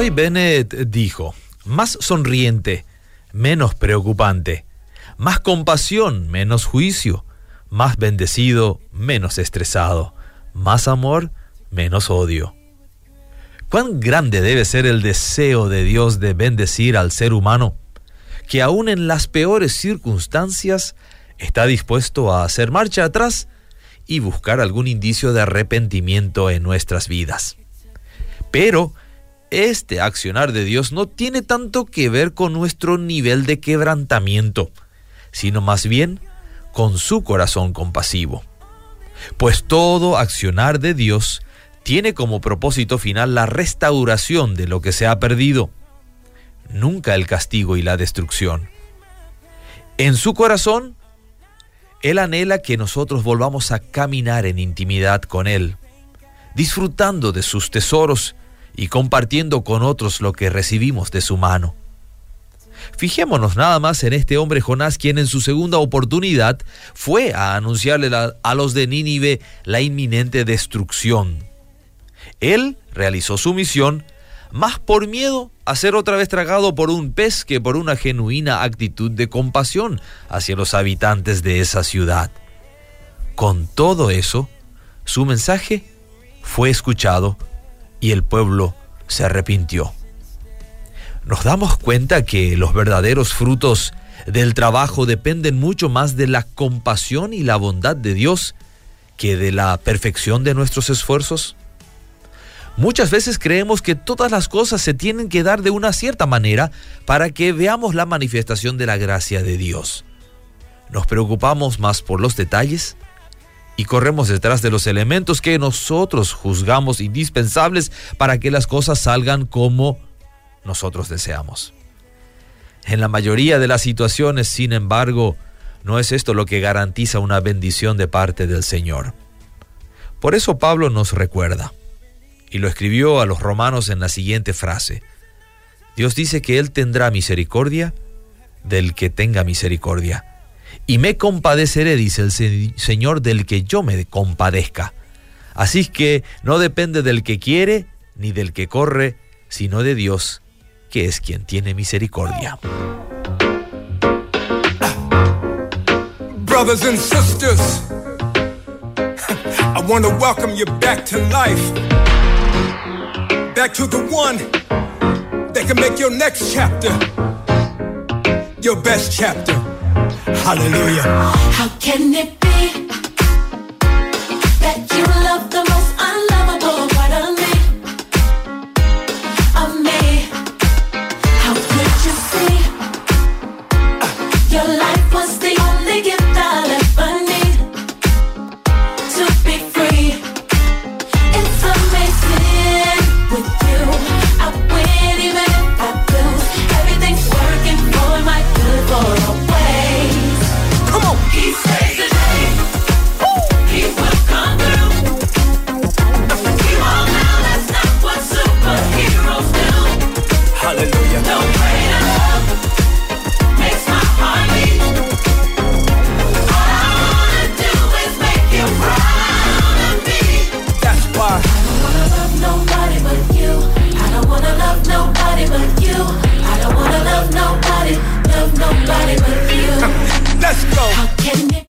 Roy Bennett dijo, más sonriente, menos preocupante, más compasión, menos juicio, más bendecido, menos estresado, más amor, menos odio. ¿Cuán grande debe ser el deseo de Dios de bendecir al ser humano, que aún en las peores circunstancias está dispuesto a hacer marcha atrás y buscar algún indicio de arrepentimiento en nuestras vidas? Pero este accionar de Dios no tiene tanto que ver con nuestro nivel de quebrantamiento, sino más bien con su corazón compasivo. Pues todo accionar de Dios tiene como propósito final la restauración de lo que se ha perdido, nunca el castigo y la destrucción. En su corazón, Él anhela que nosotros volvamos a caminar en intimidad con Él, disfrutando de sus tesoros y compartiendo con otros lo que recibimos de su mano. Fijémonos nada más en este hombre Jonás, quien en su segunda oportunidad fue a anunciarle a los de Nínive la inminente destrucción. Él realizó su misión más por miedo a ser otra vez tragado por un pez que por una genuina actitud de compasión hacia los habitantes de esa ciudad. Con todo eso, su mensaje fue escuchado y el pueblo se arrepintió. Nos damos cuenta que los verdaderos frutos del trabajo dependen mucho más de la compasión y la bondad de Dios que de la perfección de nuestros esfuerzos. Muchas veces creemos que todas las cosas se tienen que dar de una cierta manera para que veamos la manifestación de la gracia de Dios. Nos preocupamos más por los detalles y corremos detrás de los elementos que nosotros juzgamos indispensables para que las cosas salgan como nosotros deseamos. En la mayoría de las situaciones, sin embargo, no es esto lo que garantiza una bendición de parte del Señor. Por eso Pablo nos recuerda, y lo escribió a los romanos en la siguiente frase. Dios dice que Él tendrá misericordia del que tenga misericordia. Y me compadeceré, dice el Señor, del que yo me compadezca. Así que no depende del que quiere ni del que corre, sino de Dios, que es quien tiene misericordia. Brothers and sisters, I want to welcome you back to life. back to the one that can make your next chapter your best chapter. Hallelujah. How can it Hallelujah.